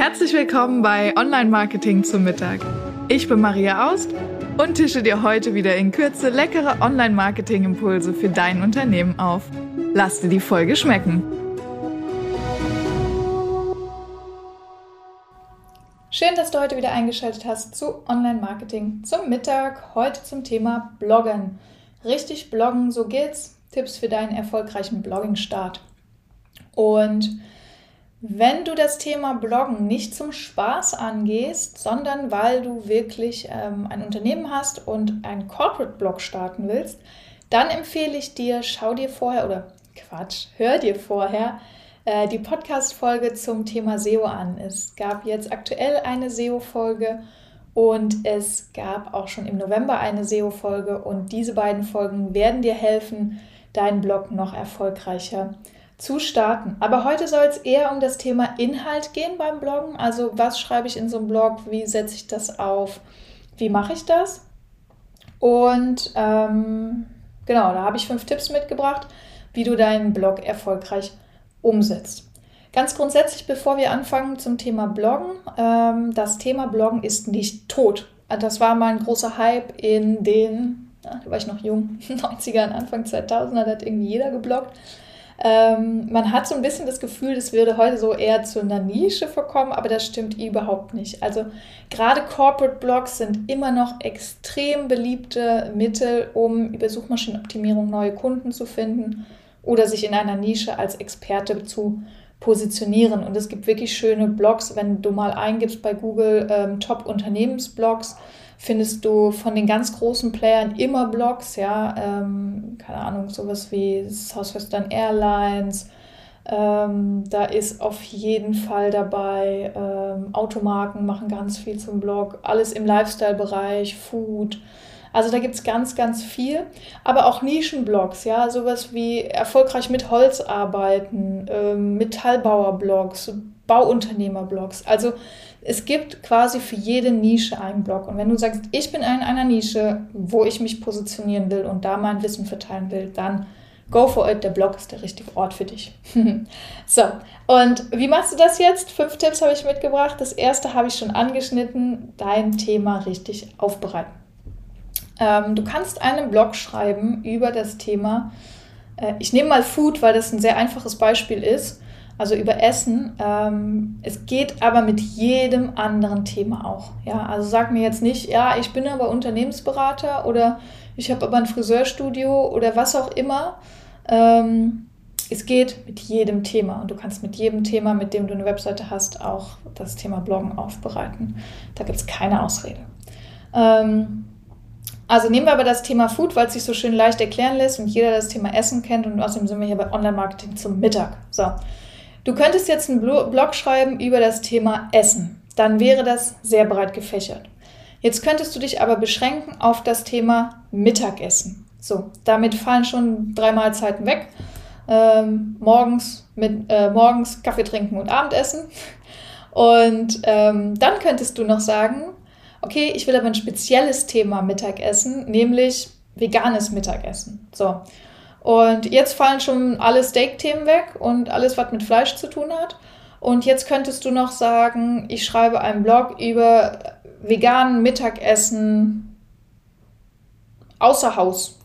Herzlich willkommen bei Online Marketing zum Mittag. Ich bin Maria Aust und tische dir heute wieder in Kürze leckere Online Marketing Impulse für dein Unternehmen auf. Lass dir die Folge schmecken. Schön, dass du heute wieder eingeschaltet hast zu Online Marketing zum Mittag. Heute zum Thema Bloggen. Richtig bloggen, so geht's. Tipps für deinen erfolgreichen Blogging-Start. Und wenn du das Thema Bloggen nicht zum Spaß angehst, sondern weil du wirklich ähm, ein Unternehmen hast und einen Corporate-Blog starten willst, dann empfehle ich dir, schau dir vorher oder Quatsch, hör dir vorher äh, die Podcast-Folge zum Thema SEO an. Es gab jetzt aktuell eine SEO-Folge und es gab auch schon im November eine SEO-Folge und diese beiden Folgen werden dir helfen, deinen Blog noch erfolgreicher zu zu starten. Aber heute soll es eher um das Thema Inhalt gehen beim Bloggen. Also was schreibe ich in so einem Blog, wie setze ich das auf, wie mache ich das? Und ähm, genau, da habe ich fünf Tipps mitgebracht, wie du deinen Blog erfolgreich umsetzt. Ganz grundsätzlich, bevor wir anfangen zum Thema Bloggen, ähm, das Thema Bloggen ist nicht tot. Das war mal ein großer Hype in den, da war ich noch jung, 90ern, Anfang 2000er, da hat irgendwie jeder gebloggt. Ähm, man hat so ein bisschen das Gefühl, das würde heute so eher zu einer Nische verkommen, aber das stimmt überhaupt nicht. Also gerade Corporate Blogs sind immer noch extrem beliebte Mittel, um über Suchmaschinenoptimierung neue Kunden zu finden oder sich in einer Nische als Experte zu positionieren. Und es gibt wirklich schöne Blogs, wenn du mal eingibst bei Google ähm, Top-Unternehmensblogs findest du von den ganz großen Playern immer Blogs, ja, ähm, keine Ahnung, sowas wie Southwestern Airlines, ähm, da ist auf jeden Fall dabei, ähm, Automarken machen ganz viel zum Blog, alles im Lifestyle-Bereich, Food. Also da gibt es ganz, ganz viel. Aber auch Nischenblogs, ja, sowas wie erfolgreich mit Holz arbeiten, ähm, Metallbauerblogs, Bauunternehmerblogs. Also es gibt quasi für jede Nische einen Blog. Und wenn du sagst, ich bin in einer Nische, wo ich mich positionieren will und da mein Wissen verteilen will, dann go for it. Der Blog ist der richtige Ort für dich. so, und wie machst du das jetzt? Fünf Tipps habe ich mitgebracht. Das erste habe ich schon angeschnitten, dein Thema richtig aufbereiten. Ähm, du kannst einen Blog schreiben über das Thema. Äh, ich nehme mal Food, weil das ein sehr einfaches Beispiel ist also über Essen. Ähm, es geht aber mit jedem anderen Thema auch. Ja, also sag mir jetzt nicht, ja, ich bin aber Unternehmensberater oder ich habe aber ein Friseurstudio oder was auch immer. Ähm, es geht mit jedem Thema und du kannst mit jedem Thema, mit dem du eine Webseite hast, auch das Thema Bloggen aufbereiten. Da gibt es keine Ausrede. Ähm, also nehmen wir aber das Thema Food, weil es sich so schön leicht erklären lässt und jeder das Thema Essen kennt und außerdem sind wir hier bei Online-Marketing zum Mittag. So, Du könntest jetzt einen Blog schreiben über das Thema Essen. Dann wäre das sehr breit gefächert. Jetzt könntest du dich aber beschränken auf das Thema Mittagessen. So, damit fallen schon drei Mahlzeiten weg. Ähm, morgens, mit, äh, morgens Kaffee trinken und Abendessen. Und ähm, dann könntest du noch sagen, okay, ich will aber ein spezielles Thema Mittagessen, nämlich veganes Mittagessen. So, und jetzt fallen schon alle Steak-Themen weg und alles, was mit Fleisch zu tun hat. Und jetzt könntest du noch sagen, ich schreibe einen Blog über veganen Mittagessen außer Haus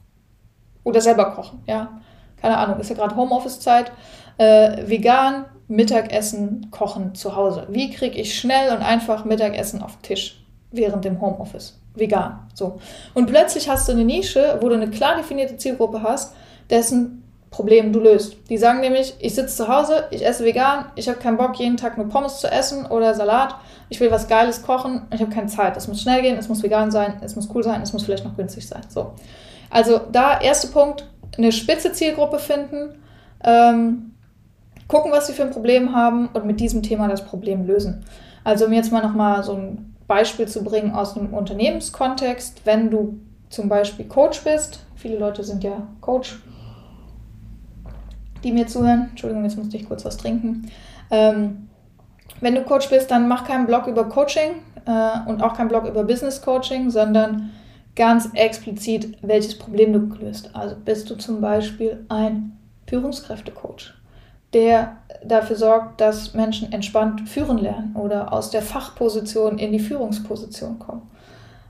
oder selber kochen. Ja, keine Ahnung, ist ja gerade Homeoffice-Zeit. Äh, vegan Mittagessen kochen zu Hause. Wie kriege ich schnell und einfach Mittagessen auf den Tisch während dem Homeoffice? Vegan. So. Und plötzlich hast du eine Nische, wo du eine klar definierte Zielgruppe hast dessen Problem du löst. Die sagen nämlich, ich sitze zu Hause, ich esse vegan, ich habe keinen Bock, jeden Tag nur Pommes zu essen oder Salat, ich will was Geiles kochen, ich habe keine Zeit. Es muss schnell gehen, es muss vegan sein, es muss cool sein, es muss vielleicht noch günstig sein. So. Also da erster Punkt, eine spitze Zielgruppe finden, ähm, gucken, was sie für ein Problem haben und mit diesem Thema das Problem lösen. Also um jetzt mal nochmal so ein Beispiel zu bringen aus einem Unternehmenskontext, wenn du zum Beispiel Coach bist, viele Leute sind ja Coach, die mir zuhören. Entschuldigung, jetzt musste ich kurz was trinken. Ähm, wenn du Coach bist, dann mach keinen Blog über Coaching äh, und auch keinen Blog über Business Coaching, sondern ganz explizit, welches Problem du löst. Also bist du zum Beispiel ein Führungskräftecoach. der dafür sorgt, dass Menschen entspannt führen lernen oder aus der Fachposition in die Führungsposition kommen?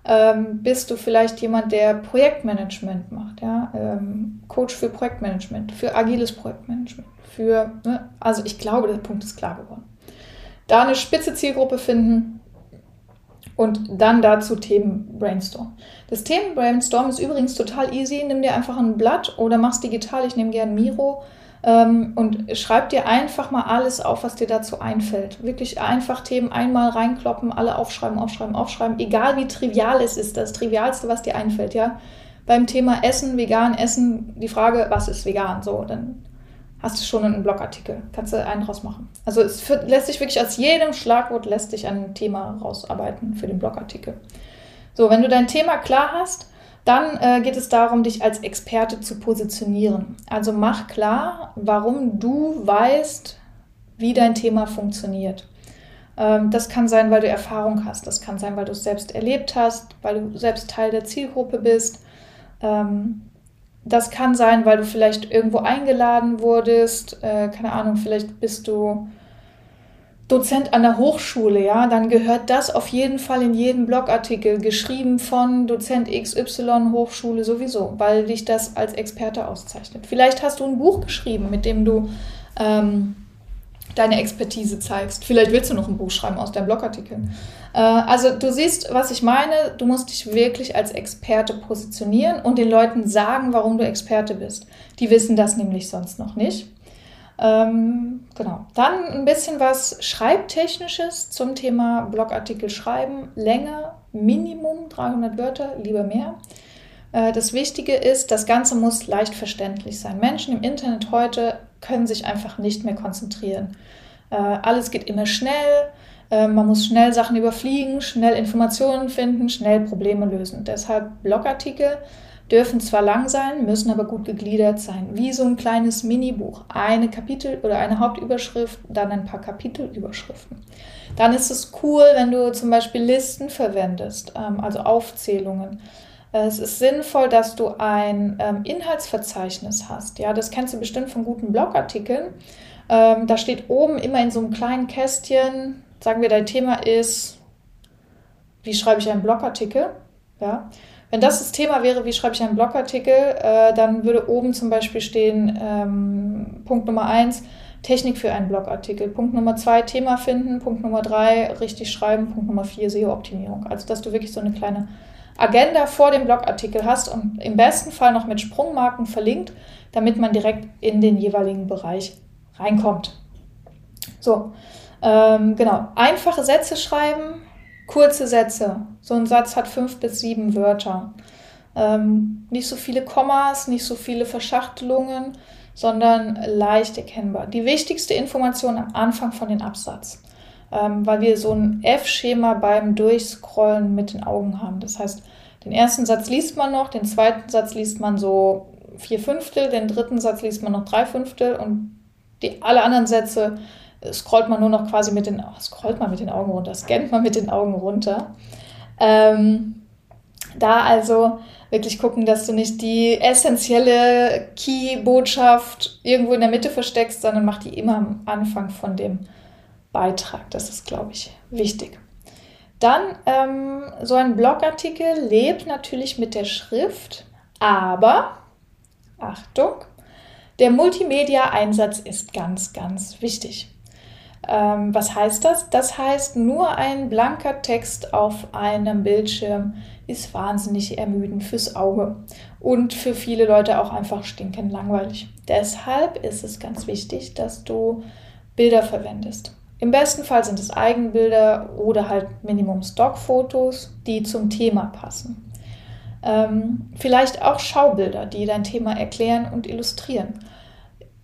Ähm, bist du vielleicht jemand, der Projektmanagement macht, ja? Ähm, Coach für Projektmanagement, für agiles Projektmanagement, für, ne? also ich glaube, der Punkt ist klar geworden. Da eine spitze Zielgruppe finden und dann dazu Themen brainstorm. Das Themen brainstorm ist übrigens total easy. Nimm dir einfach ein Blatt oder mach's digital. Ich nehme gerne Miro ähm, und schreib dir einfach mal alles auf, was dir dazu einfällt. Wirklich einfach Themen einmal reinkloppen, alle aufschreiben, aufschreiben, aufschreiben. Egal wie trivial es ist, das Trivialste, was dir einfällt, ja. Beim Thema Essen, vegan Essen, die Frage, was ist vegan? So, dann hast du schon einen Blogartikel. Kannst du einen draus machen. Also es lässt sich wirklich aus jedem Schlagwort lässt sich ein Thema rausarbeiten für den Blogartikel. So, wenn du dein Thema klar hast, dann äh, geht es darum, dich als Experte zu positionieren. Also mach klar, warum du weißt, wie dein Thema funktioniert. Ähm, das kann sein, weil du Erfahrung hast. Das kann sein, weil du es selbst erlebt hast, weil du selbst Teil der Zielgruppe bist. Ähm, das kann sein, weil du vielleicht irgendwo eingeladen wurdest. Äh, keine Ahnung, vielleicht bist du Dozent an der Hochschule, ja, dann gehört das auf jeden Fall in jeden Blogartikel, geschrieben von Dozent XY Hochschule sowieso, weil dich das als Experte auszeichnet. Vielleicht hast du ein Buch geschrieben, mit dem du ähm, deine Expertise zeigst. Vielleicht willst du noch ein Buch schreiben aus deinem Blogartikel. Äh, also du siehst, was ich meine. Du musst dich wirklich als Experte positionieren und den Leuten sagen, warum du Experte bist. Die wissen das nämlich sonst noch nicht. Ähm, genau. Dann ein bisschen was Schreibtechnisches zum Thema Blogartikel schreiben. Länge, Minimum 300 Wörter, lieber mehr. Äh, das Wichtige ist, das Ganze muss leicht verständlich sein. Menschen im Internet heute können sich einfach nicht mehr konzentrieren. Äh, alles geht immer schnell. Äh, man muss schnell Sachen überfliegen, schnell Informationen finden, schnell Probleme lösen. Deshalb Blogartikel dürfen zwar lang sein, müssen aber gut gegliedert sein, wie so ein kleines Minibuch. Eine Kapitel oder eine Hauptüberschrift, dann ein paar Kapitelüberschriften. Dann ist es cool, wenn du zum Beispiel Listen verwendest, ähm, also Aufzählungen. Es ist sinnvoll, dass du ein ähm, Inhaltsverzeichnis hast. Ja, das kennst du bestimmt von guten Blogartikeln. Ähm, da steht oben immer in so einem kleinen Kästchen, sagen wir, dein Thema ist, wie schreibe ich einen Blogartikel? Ja, wenn das das Thema wäre, wie schreibe ich einen Blogartikel, äh, dann würde oben zum Beispiel stehen, ähm, Punkt Nummer eins Technik für einen Blogartikel. Punkt Nummer zwei Thema finden. Punkt Nummer drei richtig schreiben. Punkt Nummer vier SEO-Optimierung. Also, dass du wirklich so eine kleine Agenda vor dem Blogartikel hast und im besten Fall noch mit Sprungmarken verlinkt, damit man direkt in den jeweiligen Bereich reinkommt. So, ähm, genau. Einfache Sätze schreiben, Kurze Sätze. So ein Satz hat fünf bis sieben Wörter. Ähm, nicht so viele Kommas, nicht so viele Verschachtelungen, sondern leicht erkennbar. Die wichtigste Information am Anfang von dem Absatz, ähm, weil wir so ein F-Schema beim Durchscrollen mit den Augen haben. Das heißt, den ersten Satz liest man noch, den zweiten Satz liest man so vier Fünftel, den dritten Satz liest man noch drei Fünftel und die, alle anderen Sätze scrollt man nur noch quasi mit den, scrollt man mit den Augen runter, scannt man mit den Augen runter. Ähm, da also wirklich gucken, dass du nicht die essentielle Key-Botschaft irgendwo in der Mitte versteckst, sondern mach die immer am Anfang von dem Beitrag. Das ist, glaube ich, wichtig. Dann ähm, so ein Blogartikel lebt natürlich mit der Schrift, aber Achtung, der Multimedia-Einsatz ist ganz, ganz wichtig. Ähm, was heißt das? Das heißt, nur ein blanker Text auf einem Bildschirm ist wahnsinnig ermüdend fürs Auge und für viele Leute auch einfach stinkend langweilig. Deshalb ist es ganz wichtig, dass du Bilder verwendest. Im besten Fall sind es Eigenbilder oder halt Minimum Stockfotos, die zum Thema passen. Ähm, vielleicht auch Schaubilder, die dein Thema erklären und illustrieren.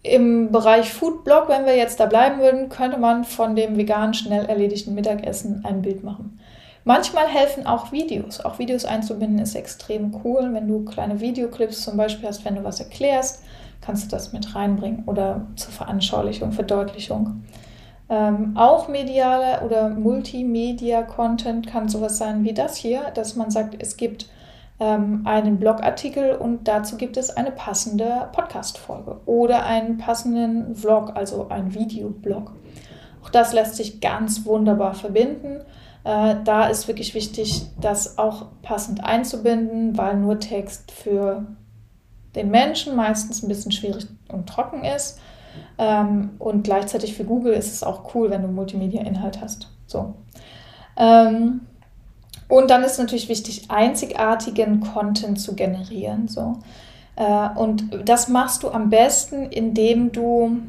Im Bereich Foodblog, wenn wir jetzt da bleiben würden, könnte man von dem vegan schnell erledigten Mittagessen ein Bild machen. Manchmal helfen auch Videos. Auch Videos einzubinden ist extrem cool. Wenn du kleine Videoclips zum Beispiel hast, wenn du was erklärst, kannst du das mit reinbringen oder zur Veranschaulichung, Verdeutlichung. Ähm, auch mediale oder Multimedia-Content kann sowas sein wie das hier, dass man sagt, es gibt ähm, einen Blogartikel und dazu gibt es eine passende Podcast-Folge oder einen passenden Vlog, also ein Videoblog. Auch das lässt sich ganz wunderbar verbinden. Äh, da ist wirklich wichtig, das auch passend einzubinden, weil nur Text für den Menschen meistens ein bisschen schwierig und trocken ist. Ähm, und gleichzeitig für Google ist es auch cool, wenn du Multimedia-Inhalt hast. So. Ähm, und dann ist natürlich wichtig, einzigartigen Content zu generieren. So. Äh, und das machst du am besten, indem du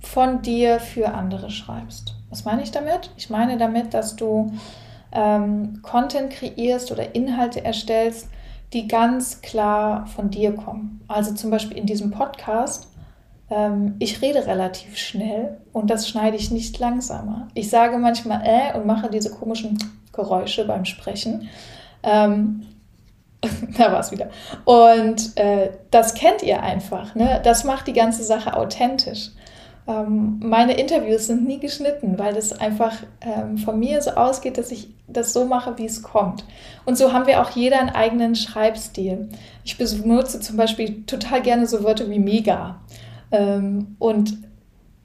von dir für andere schreibst. Was meine ich damit? Ich meine damit, dass du ähm, Content kreierst oder Inhalte erstellst, die ganz klar von dir kommen. Also zum Beispiel in diesem Podcast. Ähm, ich rede relativ schnell und das schneide ich nicht langsamer. Ich sage manchmal äh und mache diese komischen Geräusche beim Sprechen. Ähm, da war es wieder. Und äh, das kennt ihr einfach. Ne? Das macht die ganze Sache authentisch. Ähm, meine Interviews sind nie geschnitten, weil das einfach ähm, von mir so ausgeht, dass ich das so mache, wie es kommt. Und so haben wir auch jeder einen eigenen Schreibstil. Ich benutze zum Beispiel total gerne so Wörter wie mega. Ähm, und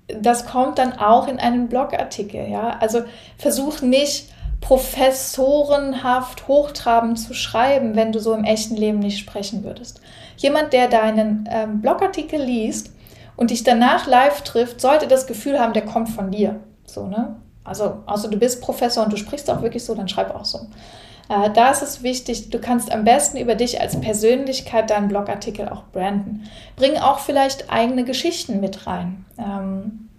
das kommt dann auch in einen Blogartikel. Ja? Also versuch nicht professorenhaft hochtrabend zu schreiben, wenn du so im echten Leben nicht sprechen würdest. Jemand, der deinen ähm, Blogartikel liest, und dich danach live trifft, sollte das Gefühl haben, der kommt von dir. So, ne? Also, also du bist Professor und du sprichst auch wirklich so, dann schreib auch so. Äh, da ist es wichtig, du kannst am besten über dich als Persönlichkeit deinen Blogartikel auch branden. Bring auch vielleicht eigene Geschichten mit rein. Ähm,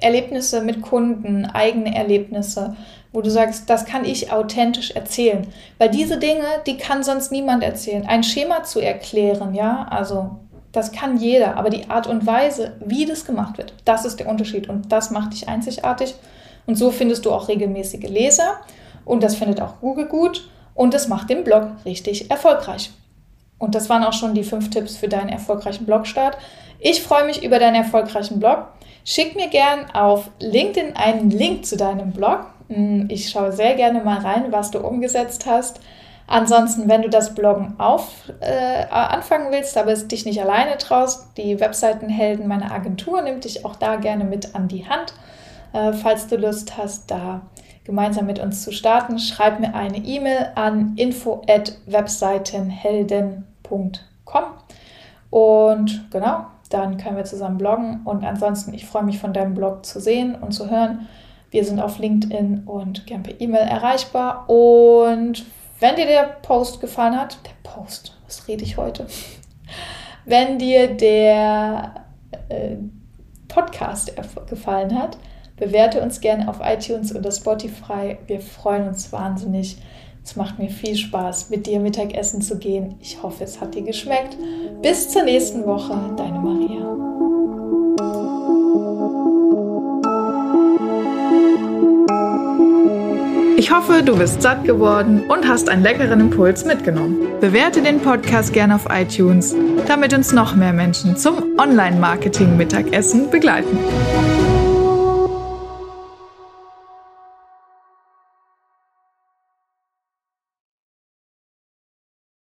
Erlebnisse mit Kunden, eigene Erlebnisse, wo du sagst, das kann ich authentisch erzählen. Weil diese Dinge, die kann sonst niemand erzählen. Ein Schema zu erklären, ja, also das kann jeder, aber die Art und Weise, wie das gemacht wird, das ist der Unterschied und das macht dich einzigartig. Und so findest du auch regelmäßige Leser und das findet auch Google gut und das macht den Blog richtig erfolgreich. Und das waren auch schon die fünf Tipps für deinen erfolgreichen Blogstart. Ich freue mich über deinen erfolgreichen Blog. Schick mir gern auf LinkedIn einen Link zu deinem Blog. Hm, ich schaue sehr gerne mal rein, was du umgesetzt hast. Ansonsten, wenn du das Bloggen auf, äh, anfangen willst, aber es dich nicht alleine traust, die Webseitenhelden meiner Agentur nimmt dich auch da gerne mit an die Hand. Äh, falls du Lust hast, da gemeinsam mit uns zu starten, schreib mir eine E-Mail an info@webseitenhelden.com und genau, dann können wir zusammen bloggen und ansonsten, ich freue mich von deinem Blog zu sehen und zu hören. Wir sind auf LinkedIn und gern per E-Mail erreichbar und wenn dir der Post gefallen hat, der Post, was rede ich heute? Wenn dir der äh, Podcast gefallen hat, bewerte uns gerne auf iTunes oder Spotify. Wir freuen uns wahnsinnig. Es macht mir viel Spaß, mit dir Mittagessen zu gehen. Ich hoffe, es hat dir geschmeckt. Bis zur nächsten Woche, deine Maria. Ich hoffe, du bist satt geworden und hast einen leckeren Impuls mitgenommen. Bewerte den Podcast gerne auf iTunes, damit uns noch mehr Menschen zum Online-Marketing-Mittagessen begleiten.